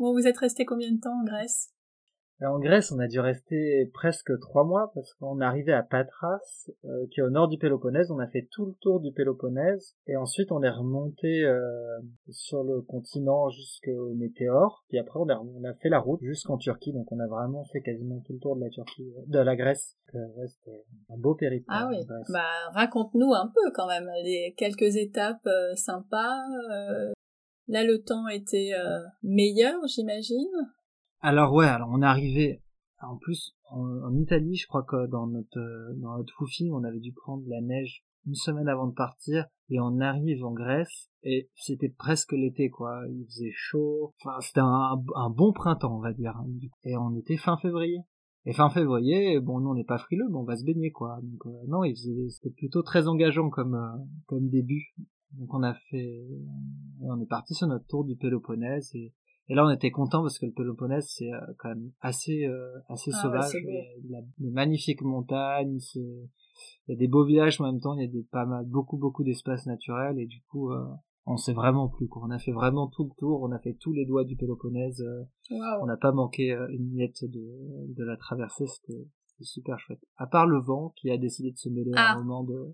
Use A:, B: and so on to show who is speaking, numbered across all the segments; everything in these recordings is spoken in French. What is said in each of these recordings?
A: Bon, vous êtes resté combien de temps en Grèce?
B: En Grèce, on a dû rester presque trois mois parce qu'on est arrivé à Patras, euh, qui est au nord du Péloponnèse. On a fait tout le tour du Péloponnèse et ensuite on est remonté euh, sur le continent jusqu'au Météore. Puis après, on a, on a fait la route jusqu'en Turquie. Donc on a vraiment fait quasiment tout le tour de la Turquie, de la Grèce. C'était un beau périple.
A: Ah oui. Bah raconte-nous un peu quand même les quelques étapes euh, sympas. Là, le temps était meilleur, j'imagine.
B: Alors ouais, alors on est arrivé en plus en, Italie, je crois que dans notre dans notre on avait dû prendre la neige une semaine avant de partir et on arrive en Grèce et c'était presque l'été quoi, il faisait chaud, enfin c'était un, bon printemps on va dire hein, et on était fin février. Et fin février, bon, nous on n'est pas frileux, mais on va se baigner quoi. Donc euh, non, c'était plutôt très engageant comme euh, comme début. Donc on a fait, on est parti sur notre tour du Péloponnèse et et là, on était content parce que le Péloponnèse, c'est euh, quand même assez, euh, assez ah sauvage. il y a des magnifiques montagnes, il y a des beaux villages, mais en même temps, il y a des, pas mal, beaucoup, beaucoup d'espaces naturels. Et du coup, euh, on s'est vraiment plu. Quoi. On a fait vraiment tout le tour. On a fait tous les doigts du Péloponnèse. On n'a pas manqué une miette de, de la traversée. C'était super chouette. À part le vent qui a décidé de se mêler à un ah. moment de,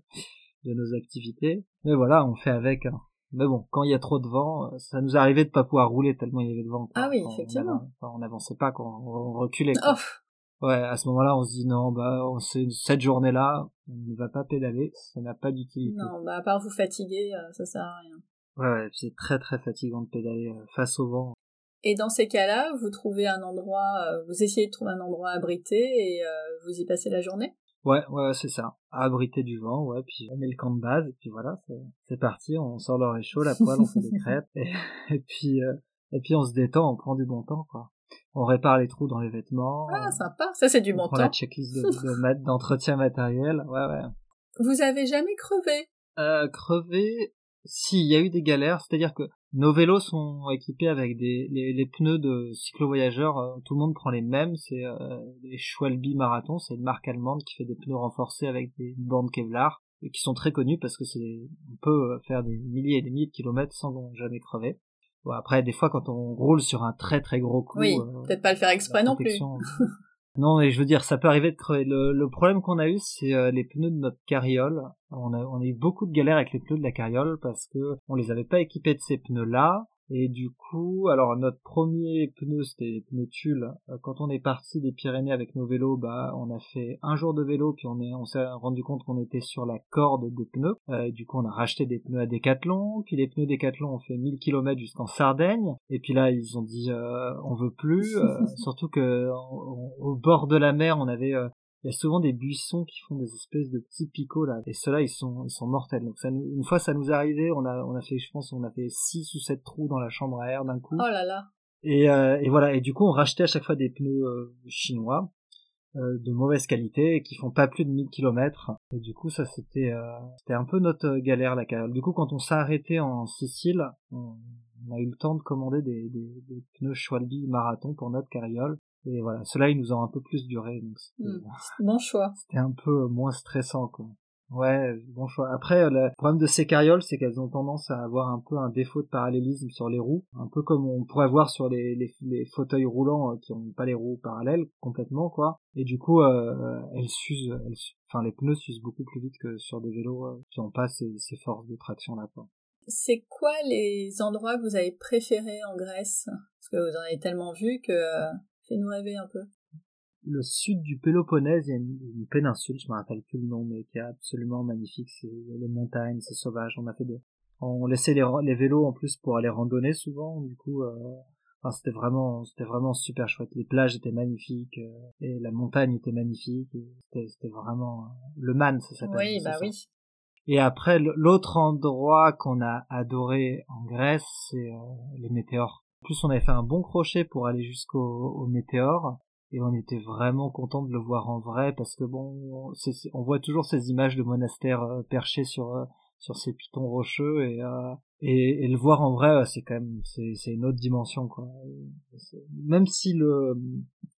B: de nos activités. Mais voilà, on fait avec. Hein. Mais bon, quand il y a trop de vent, euh, ça nous arrivait de pas pouvoir rouler tellement il y avait de vent.
A: Ah oui, effectivement.
B: On, n'avançait pas, quand on, reculait. Quoi. Ouais, à ce moment-là, on se dit non, bah, on cette journée-là, on ne va pas pédaler, ça n'a pas d'utilité.
A: Non, bah, à part vous fatiguer, euh, ça sert à rien.
B: Ouais, ouais c'est très très fatigant de pédaler euh, face au vent.
A: Et dans ces cas-là, vous trouvez un endroit, vous essayez de trouver un endroit abrité et vous y passez la journée?
B: Ouais, ouais, c'est ça. Abriter du vent, ouais, puis on met le camp de base, et puis voilà, c'est parti, on sort le réchaud, la poêle, on fait des crêpes, et, et puis euh, et puis on se détend, on prend du bon temps, quoi. On répare les trous dans les vêtements.
A: Ah, sympa, ça c'est du bon temps. On prend
B: la checklist de, d'entretien matériel, ouais, ouais.
A: Vous avez jamais crevé?
B: Euh, Crevé, si, il y a eu des galères, c'est-à-dire que nos vélos sont équipés avec des les, pneus de cyclo-voyageurs. Euh, tout le monde prend les mêmes. C'est euh, les Schwalbe Marathon. C'est une marque allemande qui fait des pneus renforcés avec des bandes Kevlar et qui sont très connus parce que c'est on peut euh, faire des milliers et des milliers de kilomètres sans jamais crever. Bon, après, des fois, quand on roule sur un très très gros coup,
A: oui, peut-être pas le faire exprès non plus.
B: Non, et je veux dire, ça peut arriver de crever. Le, problème qu'on a eu, c'est euh, les pneus de notre carriole. On a, on a eu beaucoup de galères avec les pneus de la carriole parce que on les avait pas équipés de ces pneus-là. Et du coup, alors notre premier pneu, c'était les pneus Tulle. Euh, quand on est parti des Pyrénées avec nos vélos, bah on a fait un jour de vélo, puis on est, on s'est rendu compte qu'on était sur la corde des pneus. Euh, du coup, on a racheté des pneus à Decathlon. Puis les pneus Decathlon ont fait 1000 km jusqu'en Sardaigne. Et puis là, ils ont dit, euh, on veut plus. Euh, surtout que au bord de la mer, on avait il y a souvent des buissons qui font des espèces de petits picots là. Et ceux-là ils sont ils sont mortels. Donc ça une fois ça nous est arrivé on a on a fait je pense on a fait six ou sept trous dans la chambre à air d'un coup.
A: Oh là là.
B: Et, euh, et voilà. Et du coup on rachetait à chaque fois des pneus euh, chinois euh, de mauvaise qualité qui font pas plus de 1000 km et du coup ça c'était euh, c'était un peu notre galère la carrière du coup quand on s'est arrêté en Sicile on, a eu le temps de commander des, des, des pneus Schwalbe marathon pour notre carriole et voilà, cela ils nous ont un peu plus duré. Donc
A: hmm. bon choix.
B: C'était un peu moins stressant, quoi. Ouais, bon choix. Après, le problème de ces carrioles, c'est qu'elles ont tendance à avoir un peu un défaut de parallélisme sur les roues, un peu comme on pourrait voir sur les, les, les fauteuils roulants euh, qui n'ont pas les roues parallèles complètement, quoi. Et du coup, euh, elles s'usent, enfin les pneus s'usent beaucoup plus vite que sur des vélos euh, qui n'ont pas ces, ces forces de traction là, quoi.
A: C'est quoi les endroits que vous avez préférés en Grèce? Parce que vous en avez tellement vu que euh, Fais-nous rêver un peu.
B: Le sud du Péloponnèse, il y a une, péninsule, je me rappelle plus le nom, mais qui est absolument magnifique. C'est les montagnes, c'est sauvage. On a fait des, on laissait les, les vélos en plus pour aller randonner souvent. Du coup, euh, enfin, c'était vraiment, c'était vraiment super chouette. Les plages étaient magnifiques euh, et la montagne était magnifique. C'était vraiment euh, le Man, ça s'appelle.
A: Oui, bah oui.
B: Et après, l'autre endroit qu'on a adoré en Grèce, c'est les météores. En plus, on avait fait un bon crochet pour aller jusqu'au au météore. Et on était vraiment content de le voir en vrai parce que bon, on voit toujours ces images de monastères euh, perchés sur euh, sur ces pitons rocheux et, euh, et, et le voir en vrai, c'est quand même c'est une autre dimension quoi. Même si le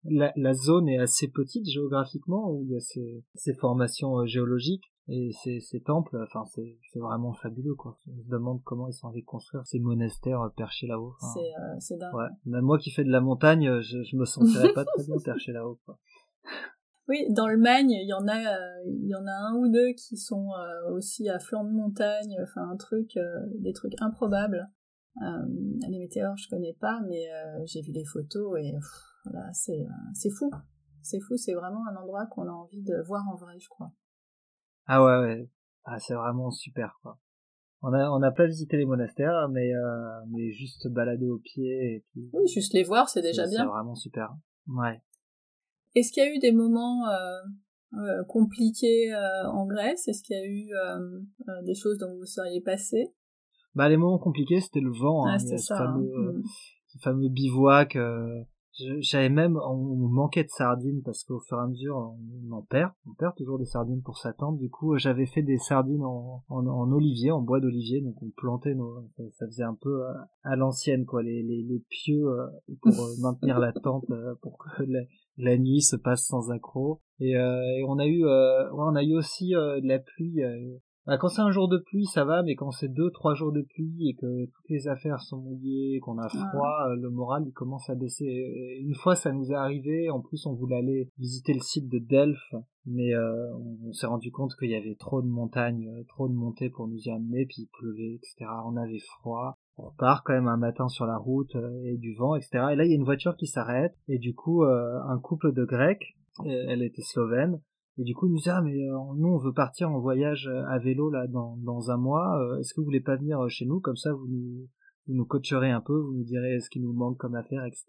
B: la, zone est assez petite géographiquement où il y a ces formations géologiques, Et ces, ces temples, enfin, c'est, c'est vraiment fabuleux, quoi. On se demande comment ils sont allés construire ces monastères perchés là-haut.
A: c'est, euh, c'est dingue.
B: Ouais. Même moi qui fais de la montagne, je, je me sentirais pas très bien perché là-haut, quoi.
A: Oui, dans le Magne, il y en a, euh, il y en a un ou deux qui sont euh, aussi à flanc de montagne, enfin un truc, euh, des trucs improbables. les météores, je connais pas, mais j'ai vu les photos et voilà, c'est c'est fou, c'est fou, c'est vraiment un endroit qu'on a envie de voir en vrai, je crois.
B: Ah ouais, ouais, ah, c'est vraiment super quoi. On a on n'a pas visité les monastères, mais mais juste balader au pied et puis.
A: Oui, juste les voir, c'est déjà bien.
B: C'est vraiment super. Ouais.
A: Est-ce qu'il y a eu des moments euh, euh, compliqués euh, en Grèce? Est-ce qu'il y a eu des choses dont vous seriez passé?
B: Bah les moments compliqués, c'était le vent.
A: Hein. Ah, c'était ça. Fameux,
B: hein. Ce fameux bivouac j'avais même, on manquait de sardines parce qu'au fur et à mesure, on en perd, on perd toujours des sardines pour sa tente. Du coup, j'avais fait des sardines en, en, olivier, en bois d'olivier, donc on plantait nos, ça, faisait un peu à, l'ancienne, quoi, les, les, les pieux euh, pour euh, maintenir la tente, euh, pour que la, nuit se passe sans accroc. Et, et on a eu, on a eu aussi de la pluie bah, quand c'est un jour de pluie, ça va, mais quand c'est deux, trois jours de pluie et que toutes les affaires sont mouillées, qu'on a froid, euh, le moral il commence à baisser. une fois, ça nous est arrivé. En plus, on voulait aller visiter le site de Delphes, mais euh, on, s'est rendu compte qu'il y avait trop de montagnes, euh, trop de montées pour nous y amener, puis il pleuvait, etc. On avait froid. On part quand même un matin sur la route et du vent, etc. Et là, il y a une voiture qui s'arrête et du coup, un couple de Grecs, elle était slovène, et du coup, il nous dit, ah, mais euh, nous, on veut partir en voyage euh, à vélo, là, dans, dans un mois. Euh, est-ce que vous voulez pas venir chez nous? Comme ça, vous nous, vous nous coacherez un peu, vous nous direz ce qu'il nous manque comme affaire, etc.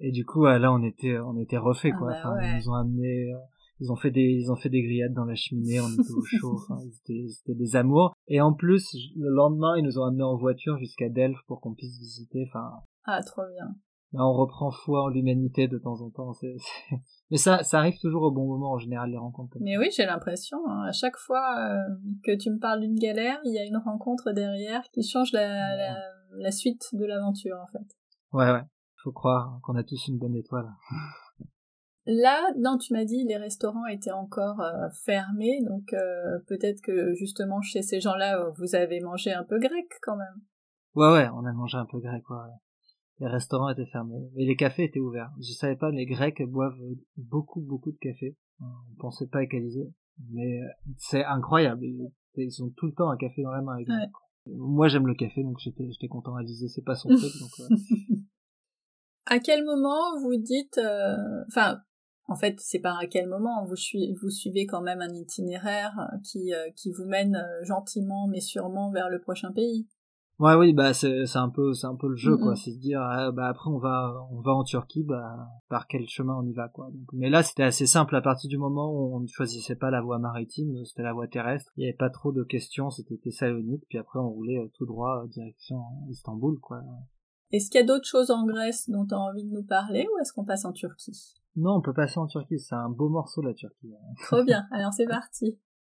B: Et du coup, là, on était, on était refait, ah quoi.
A: Bah
B: enfin, ils nous ont amené, ils ont fait des, ils ont fait des grillades dans la cheminée, on était au chaud, enfin, c'était des amours. Et en plus, le lendemain, ils nous ont amené en voiture jusqu'à Delphes pour qu'on puisse visiter, enfin.
A: Ah, trop bien
B: on reprend foi en l'humanité de temps en temps. Mais ça, ça arrive toujours au bon moment en général les rencontres.
A: Mais oui, j'ai l'impression. Hein, à chaque fois euh, que tu me parles d'une galère, il y a une rencontre derrière qui change la, la, suite de l'aventure en fait.
B: Ouais, ouais. Faut croire qu'on a tous une bonne étoile.
A: Là, non, tu m'as dit les restaurants étaient encore euh, fermés, donc euh, peut-être que justement chez ces gens-là, vous avez mangé un peu grec quand même.
B: Ouais, ouais, on a mangé un peu grec, ouais les restaurants étaient fermés, mais les cafés étaient ouverts. Je savais pas, les Grecs boivent beaucoup, beaucoup de café. On pensait pas égaliser, mais euh, c'est incroyable. Ils ont tout le temps un café dans la main. Moi, j'aime le café, donc j'étais, j'étais content à liser. C'est pas son truc, donc. Euh.
A: à quel moment vous dites, euh, enfin, en fait, c'est pas à quel moment vous, vous suivez quand même un itinéraire qui, qui vous mène gentiment mais sûrement vers le prochain pays?
B: Ouais, oui, bah c'est c'est un peu c'est un peu le jeu quoi, c'est de dire ah, bah après on va on va en Turquie, bah par quel chemin on y va quoi. Donc, mais là c'était assez simple à partir du moment où on ne choisissait pas la voie maritime, c'était la voie terrestre. Il y avait pas trop de questions, c'était Thessalonique, puis après on roulait euh, tout droit euh, direction Istanbul quoi.
A: Est-ce qu'il y a d'autres choses en Grèce dont tu as envie de nous parler ou est-ce qu'on passe en Turquie?
B: Non, on peut passer en Turquie, c'est un beau morceau la Turquie.
A: Trop bien, alors c'est parti.